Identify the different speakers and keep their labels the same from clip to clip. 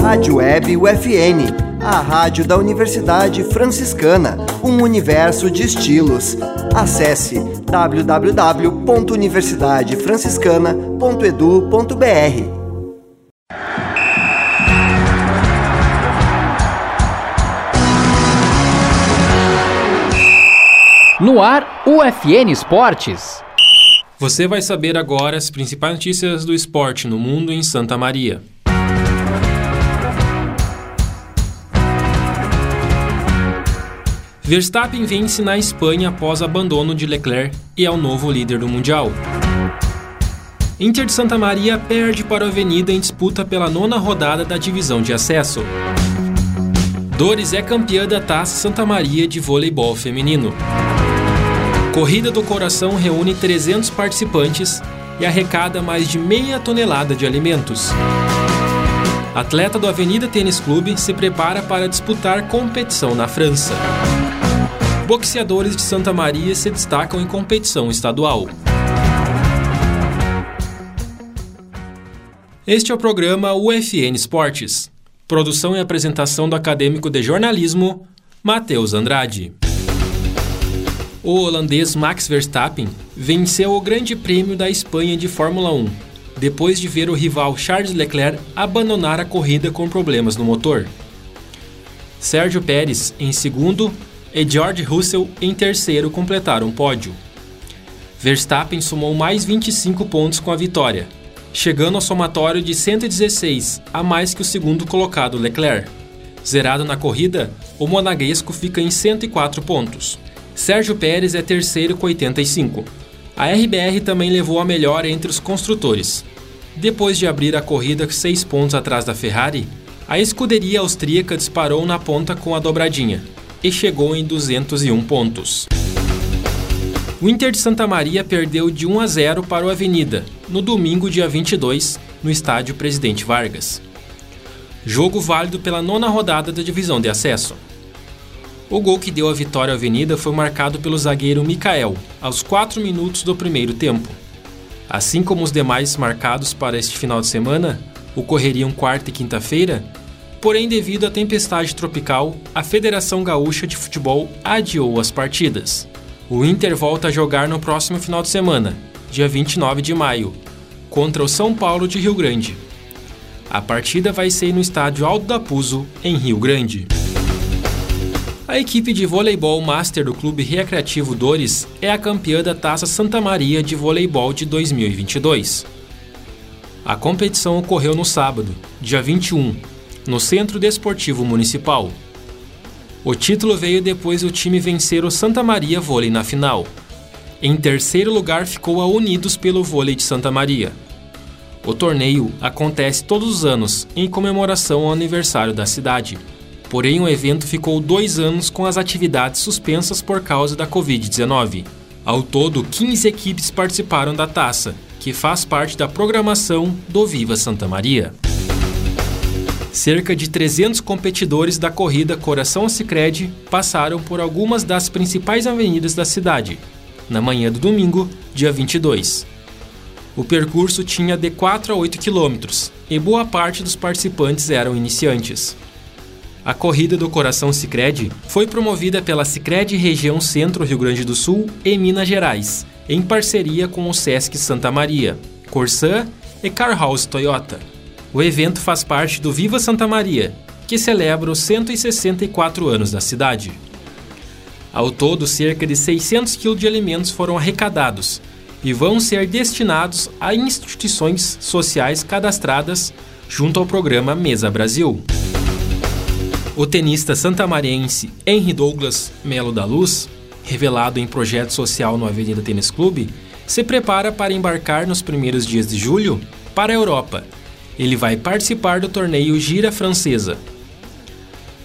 Speaker 1: Rádio Web UFN, a rádio da Universidade Franciscana, um universo de estilos. Acesse www.universidadefranciscana.edu.br.
Speaker 2: No ar, UFN Esportes.
Speaker 3: Você vai saber agora as principais notícias do esporte no mundo em Santa Maria. Verstappen vence na Espanha após abandono de Leclerc e é o novo líder do Mundial. Inter de Santa Maria perde para a Avenida em disputa pela nona rodada da divisão de acesso. Dores é campeã da Taça Santa Maria de voleibol feminino. Corrida do Coração reúne 300 participantes e arrecada mais de meia tonelada de alimentos. Atleta do Avenida Tênis Clube se prepara para disputar competição na França boxeadores de Santa Maria se destacam em competição estadual. Este é o programa UFN Esportes. Produção e apresentação do acadêmico de jornalismo, Matheus Andrade. O holandês Max Verstappen venceu o Grande Prêmio da Espanha de Fórmula 1, depois de ver o rival Charles Leclerc abandonar a corrida com problemas no motor. Sérgio Pérez, em segundo, e George Russell em terceiro completaram o pódio. Verstappen somou mais 25 pontos com a vitória, chegando ao somatório de 116, a mais que o segundo colocado Leclerc. Zerado na corrida, o monaguesco fica em 104 pontos. Sérgio Pérez é terceiro com 85. A RBR também levou a melhor entre os construtores. Depois de abrir a corrida seis pontos atrás da Ferrari, a escuderia austríaca disparou na ponta com a dobradinha e chegou em 201 pontos. O Inter de Santa Maria perdeu de 1 a 0 para o Avenida, no domingo, dia 22, no estádio Presidente Vargas. Jogo válido pela nona rodada da divisão de acesso. O gol que deu a vitória à Avenida foi marcado pelo zagueiro Mikael, aos 4 minutos do primeiro tempo. Assim como os demais marcados para este final de semana, ocorreriam quarta e quinta-feira, Porém, devido à tempestade tropical, a Federação Gaúcha de Futebol adiou as partidas. O Inter volta a jogar no próximo final de semana, dia 29 de maio, contra o São Paulo de Rio Grande. A partida vai ser no estádio Aldo da Puso, em Rio Grande. A equipe de voleibol master do Clube Recreativo Dores é a campeã da Taça Santa Maria de Voleibol de 2022. A competição ocorreu no sábado, dia 21, no Centro Desportivo Municipal. O título veio depois do time vencer o Santa Maria Vôlei na final. Em terceiro lugar ficou a Unidos pelo Vôlei de Santa Maria. O torneio acontece todos os anos em comemoração ao aniversário da cidade. Porém, o evento ficou dois anos com as atividades suspensas por causa da Covid-19. Ao todo, 15 equipes participaram da taça, que faz parte da programação do Viva Santa Maria cerca de 300 competidores da corrida Coração Sicredi passaram por algumas das principais avenidas da cidade, na manhã do domingo, dia 22. O percurso tinha de 4 a 8 quilômetros e boa parte dos participantes eram iniciantes. A corrida do Coração Sicredi foi promovida pela Sicredi Região Centro Rio Grande do Sul e Minas Gerais, em parceria com o Sesc Santa Maria, Corsã e Car House Toyota. O evento faz parte do Viva Santa Maria, que celebra os 164 anos da cidade. Ao todo, cerca de 600 quilos de alimentos foram arrecadados e vão ser destinados a instituições sociais cadastradas junto ao programa Mesa Brasil. O tenista santamariense Henry Douglas Melo da Luz, revelado em projeto social no Avenida Tênis Clube, se prepara para embarcar nos primeiros dias de julho para a Europa ele vai participar do torneio Gira Francesa.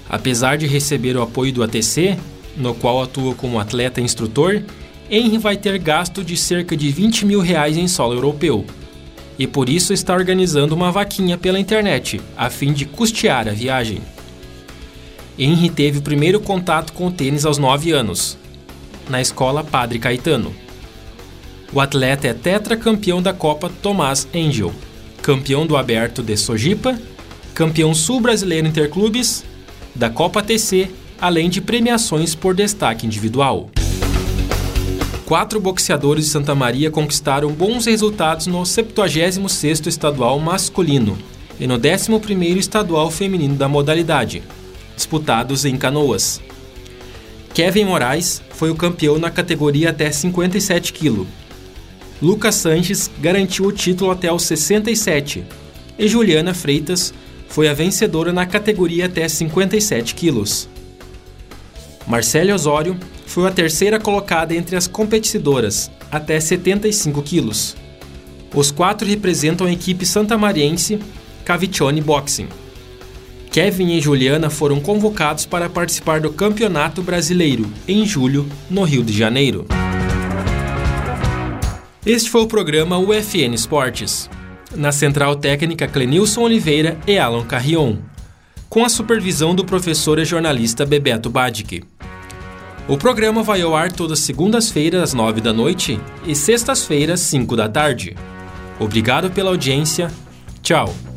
Speaker 3: Apesar de receber o apoio do ATC, no qual atua como atleta e instrutor, Henry vai ter gasto de cerca de 20 mil reais em solo europeu. E por isso está organizando uma vaquinha pela internet, a fim de custear a viagem. Henry teve o primeiro contato com o tênis aos 9 anos, na escola Padre Caetano. O atleta é tetracampeão da Copa Tomás Angel campeão do Aberto de Sojipa campeão sul-brasileiro interclubes, da Copa TC, além de premiações por destaque individual. Quatro boxeadores de Santa Maria conquistaram bons resultados no 76º estadual masculino e no 11º estadual feminino da modalidade, disputados em Canoas. Kevin Moraes foi o campeão na categoria até 57 kg. Lucas Sanches garantiu o título até os 67 e Juliana Freitas foi a vencedora na categoria até 57 quilos. Marcele Osório foi a terceira colocada entre as competidoras, até 75 quilos. Os quatro representam a equipe santamariense Cavicione Boxing. Kevin e Juliana foram convocados para participar do Campeonato Brasileiro, em julho, no Rio de Janeiro. Este foi o programa UFN Esportes. Na central técnica Clenilson Oliveira e Alan Carrion, com a supervisão do professor e jornalista Bebeto Badic. O programa vai ao ar todas segundas-feiras às nove da noite e sextas-feiras, cinco da tarde. Obrigado pela audiência. Tchau.